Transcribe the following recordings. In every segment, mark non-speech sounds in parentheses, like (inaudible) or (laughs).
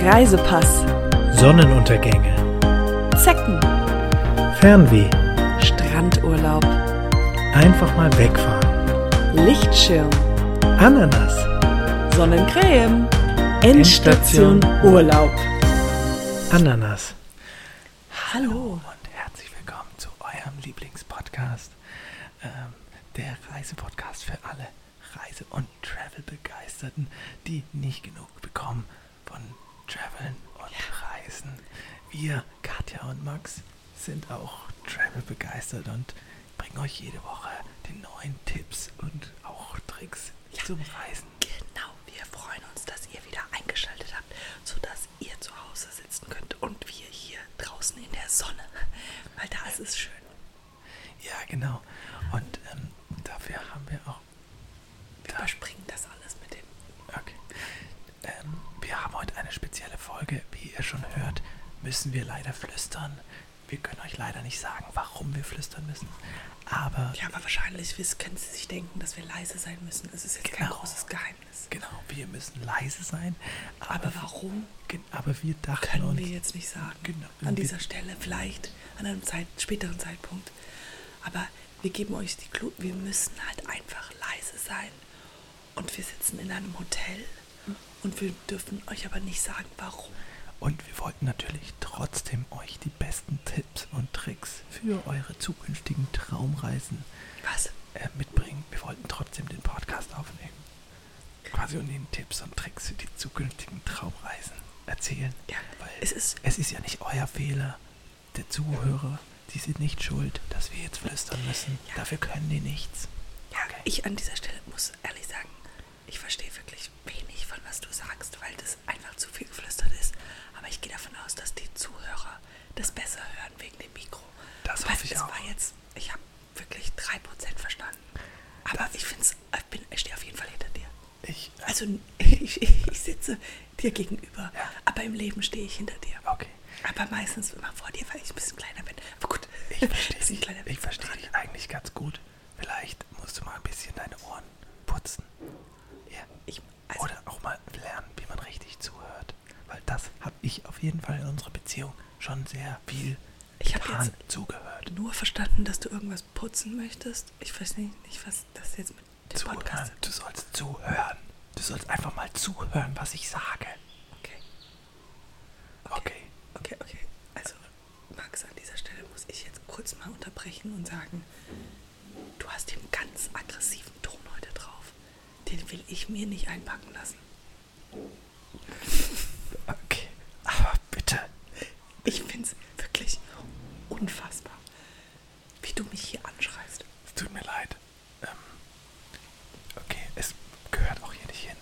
Reisepass, Sonnenuntergänge, Zecken, Fernweh, Strandurlaub, einfach mal wegfahren, Lichtschirm, Ananas, Sonnencreme, Endstation Urlaub. Ananas. Hallo. und herzlich willkommen zu eurem Lieblingspodcast, ähm, der Reisepodcast für alle Reise- und Travel-Begeisterten, die nicht genug bekommen von Traveln und Reisen. Wir, Katja und Max, sind auch Travel-begeistert und bringen euch jede Woche die neuen Tipps und auch Tricks zum Reisen. Genau, wir freuen uns, dass ihr wieder eingeschaltet habt, sodass ihr zu Hause sitzen könnt und wir hier draußen in der Sonne, weil da ist es schön. Ja, genau. Und ähm, dafür haben wir auch Wir überspringen das alles mit dem. Okay. Ähm, wir haben heute eine spezielle Folge. Wie ihr schon hört, müssen wir leider flüstern. Wir können euch leider nicht sagen, warum wir flüstern müssen. Aber Ja, aber wahrscheinlich können Sie sich denken, dass wir leise sein müssen. Es ist jetzt kein Genau. großes Geheimnis. genau, wir müssen leise sein. Aber, Aber warum, Aber wir dachten können uns, wir jetzt nicht sagen. Genau. An Wir- dieser Stelle vielleicht, an einem Zeit, späteren Zeitpunkt. Aber wir geben euch die Clou, wir müssen halt einfach leise sein. Und wir sitzen in einem Hotel und wir dürfen euch aber nicht sagen, warum. Und wir wollten natürlich trotzdem euch die besten Tipps und Tricks für eure zukünftigen Traumreisen Was? äh, mitbringen. Wir wollten trotzdem den Podcast aufnehmen. Quasi und Ihnen Tipps und Tricks für die zukünftigen Traumreisen erzählen. Ja, Weil es ist- es ist ja nicht euer Fehler. Der Zuhörer, die sind nicht schuld, dass wir jetzt flüstern müssen. Ja. Dafür können die nichts. Ja, ich an dieser Stelle muss ehrlich sagen, ich verstehe wirklich wenig von was du sagst, weil das einfach zu viel geflüstert ist. Aber ich gehe davon aus, dass die Zuhörer das besser hören wegen dem Mikro. Das weil hoffe ich es auch. war jetzt, ich habe wirklich 3% verstanden. Aber Das- ich finde es, ich, bin- ich stehe auf jeden Fall hinter dir. Ich, äh, Also (laughs) ich, ich sitze dir gegenüber, Ja. aber im Leben stehe ich hinter dir. okay. Aber meistens immer vor dir, weil ich ein bisschen kleiner bin. Aber gut, Ich (laughs) verstehe ist kleiner ich verstehe dich eigentlich ganz gut. Vielleicht musst du mal ein bisschen deine Ohren putzen. Ja. Ich, also, Oder auch mal lernen, wie man richtig zuhört. Weil das habe ich auf jeden Fall in unserer Beziehung schon sehr viel Ich getan, zugehört. nur verstanden, dass du irgendwas putzen möchtest. Ich weiß nicht, nicht was das jetzt mit dem Zuhören. Podcast Du sollst zuhören. Du sollst einfach mal zuhören, was ich sage. Okay. Okay. Okay, okay. Also, Max, an dieser Stelle muss ich jetzt kurz mal unterbrechen und sagen, du hast den ganz aggressiven Ton heute drauf. Den will ich mir nicht einpacken lassen. Okay. Aber bitte. Ich finde es wirklich unfassbar, wie du mich hier anschreist. Es tut mir leid. Ähm, okay, es gehört auch hier nicht hin.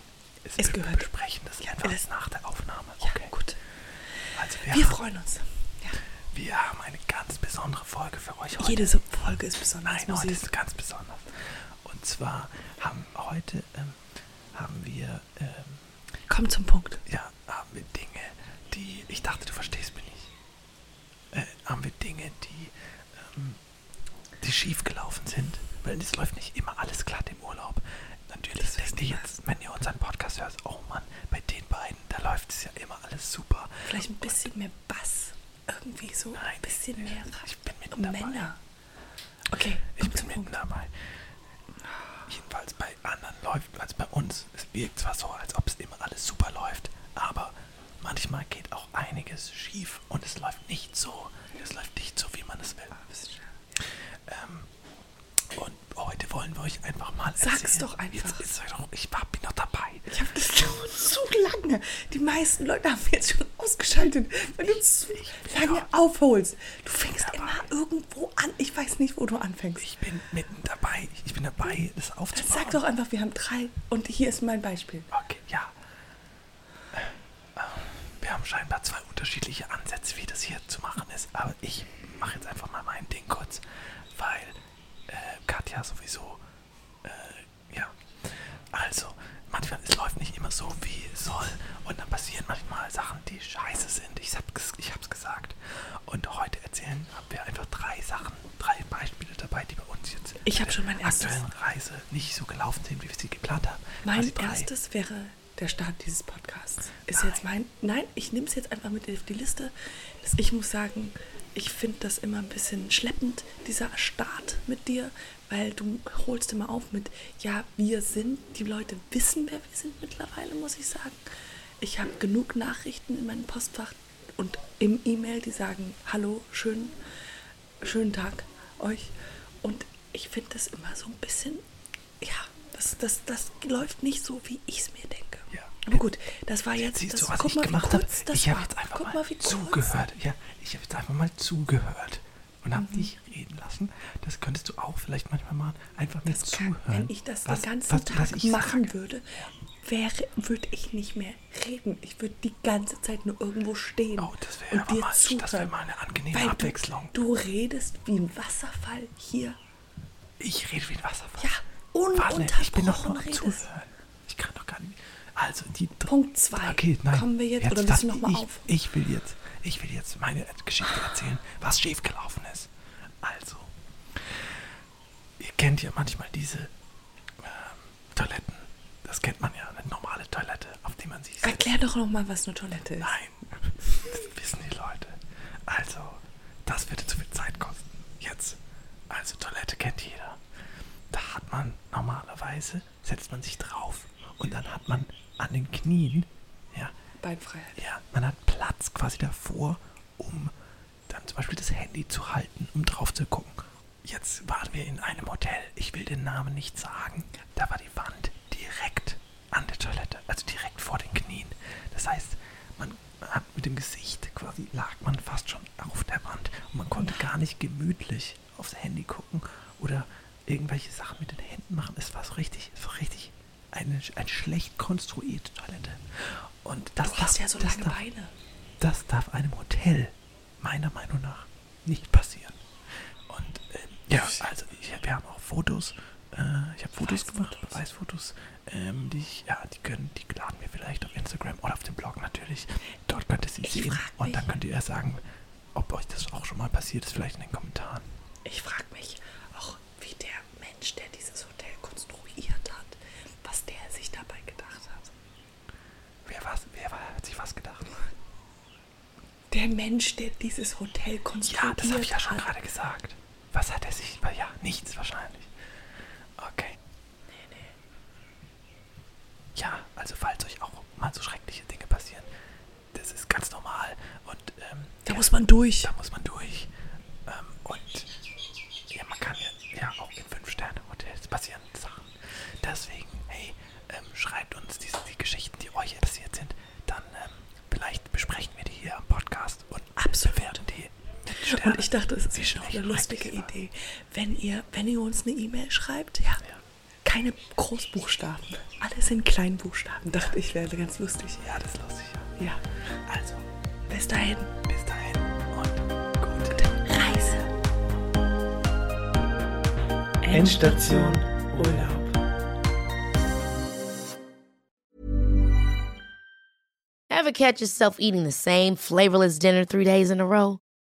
Es wir gehört- besprechen das Ja, einfach das- nach der Aufnahme. Ja, okay. gut. Also wir, Wir haben, freuen uns. Ja. wir haben eine ganz besondere Folge für euch heute. Jede Folge ist besonders. Nein, heute ist ganz besonders. Und zwar haben heute ähm, haben wir ähm, Komm zum Punkt. ja haben wir Dinge, die ich dachte, du verstehst mich nicht. Äh, haben wir Dinge, die ähm, die schief gelaufen sind, weil es läuft nicht immer alles glatt im Urlaub. Natürlich Das denkt wissen ihr wir. jetzt, wenn ihr unseren Podcast hört, oh Mann, bei den beiden, da läuft es ja immer alles super. Vielleicht ein bisschen mehr Bass. Irgendwie so Nein, ein bisschen mehr ich bin mitten dabei. Männer. Okay, Ich bin mitten dabei. Jedenfalls bei anderen läuft, als bei uns. Es wirkt zwar so, als ob es immer alles super läuft, aber manchmal geht auch einiges schief und es läuft nicht so. Es läuft nicht so, wie man es will. Ähm, und heute wollen wir euch einfach mal Sag's erzählen. doch einfach. Jetzt doch, ich war, bin noch dabei. Ich habe das dauert zu lange. Die meisten Leute haben jetzt schon ausgeschaltet, weil du zu lange aufholst. Du fängst irgendwo an. Ich weiß nicht, wo du anfängst. Ich bin mitten dabei. Ich bin dabei, das aufzubauen. sag doch einfach, wir haben drei und hier ist mein Beispiel. Okay, ja. Äh, Wir haben scheinbar zwei unterschiedliche Ansätze, wie das hier zu machen ist. Aber ich mache jetzt einfach mal mein Ding kurz, weil äh, Katja sowieso, äh, ja. Also, manchmal, es läuft nicht immer so, wie es soll. Und dann passieren manchmal Sachen, die scheiße sind. Ich hab's, ich hab's gesagt. Und heute erzählen wir einfach drei Sachen, drei Beispiele dabei, die bei uns jetzt Ich hab bei schon mein erstes. aktuellen Reise nicht so gelaufen sind, wie wir sie geplant haben. Mein erstes wäre der Start dieses Podcasts. Ist ist jetzt mein. Nein, ich nehme es jetzt einfach mit auf die Liste. Ich muss sagen, ich finde das immer ein bisschen schleppend, dieser Start mit dir, weil du holst immer auf mit, ja, wir sind, die Leute wissen, wer wir sind mittlerweile, muss ich sagen. Ich habe genug Nachrichten in meinem Postfach und im E-Mail, die sagen, hallo, schön, schönen Tag euch. Und ich finde das immer so ein bisschen, ja, das, das, das läuft nicht so, wie ich es mir denke. Ja. Aber gut, das war jetzt, Siehst das, du, was ich mal, gemacht habe? Ich habe jetzt einfach mal, mal, zugehört. Ja, ich habe jetzt einfach mal zugehört und habe Mhm. dich reden lassen. Das könntest du auch vielleicht manchmal machen. Einfach Das kann, zuhören. wenn ich das was, den ganzen was, Tag was machen sage. würde, wäre, würde ich nicht mehr reden. Ich würde die ganze Zeit nur irgendwo stehen Oh, das wäre mal, zuhören. das wäre mal eine angenehme Abwechslung. Du, du redest wie ein Wasserfall hier. Ich rede wie ein Wasserfall. Ja, Warte, ich bin ununterbrochen noch am. Zuhören. Ich kann doch gar nicht. Also die Punkt zwei. Okay, nein. Kommen wir jetzt, oder das- willst du noch mal ich, auf? Ich will jetzt, ich will jetzt meine Geschichte erzählen, was schiefgelaufen ist. Also, ihr kennt ja manchmal diese ähm, Toiletten. Das kennt man ja, eine normale Toilette, auf die man sich setzt. Erklär doch noch mal, was eine Toilette ist. Nein, das wissen die Leute. Also, das würde zu viel Zeit kosten. Jetzt. Also, Toilette kennt jeder. Da hat man normalerweise, setzt man sich drauf und dann hat man an den Knien, ja, Beinfreiheit. ja, man hat Platz quasi davor, um dann zum Beispiel das Handy zu halten, um drauf zu gucken. Jetzt waren wir in einem Hotel, ich will den Namen nicht sagen. Da war die Wand direkt an der Toilette, also direkt vor den Knien. Das heißt, man hat mit dem Gesicht quasi lag man fast schon auf der Wand und man konnte gar nicht gemütlich aufs Handy gucken oder irgendwelche Sachen mit den Händen machen. Es war so richtig, so richtig eine, eine schlecht konstruierte Toilette. Und das Du darf- ja so das darf. Das darf einem Hotel meiner Meinung nach nicht passieren. Und ähm, ja, also ich, wir haben auch Fotos. Äh, ich habe Fotos gemacht, Beweisfotos. Ähm, die, ich, ja, die können, die laden wir vielleicht auf Instagram oder auf dem Blog natürlich. Dort könnt ihr sie Ich sehen. Und dann könnt ihr ja sagen, ob euch das auch schon mal passiert ist, vielleicht in den Kommentaren. Ich frage mich auch, wie der Mensch, der dieses Hotel konstruiert hat, was der sich dabei gedacht hat. Wer, was, wer war, hat sich was gedacht? Der Mensch, der dieses Hotel konstruiert Ja, das habe ich ja schon hat. gerade gesagt. Was hat er sich? Ja, nichts wahrscheinlich. Okay. Ja, also falls euch auch mal so schreckliche Dinge passieren, das ist ganz normal. Und ähm, Da ja, muss man durch. da muss man durch. Ähm, und ja, man kann ja, ja auch in Fünf-Sterne-Hotels passieren Sachen. Deswegen, hey, ähm, schreibt uns diese, die Geschichten, die euch passiert sind. Dann ähm, vielleicht besprechen wir die hier am Podcast und Absolut. bewerten die. mit Sternen, Und ich dachte, es ist schlecht eine lustige. Idee. Wenn ihr, wenn ihr uns eine E-Mail schreibt, ja, Ja. keine Großbuchstaben. Alles in Kleinbuchstaben. Dachte ich, wäre ganz lustig. Ja, das ist lustig. Ja. Ja. Also, Bis dahin. bis dahin und gute Reise. Endstation Urlaub. Ever catch yourself eating the same flavorless dinner three days in a row?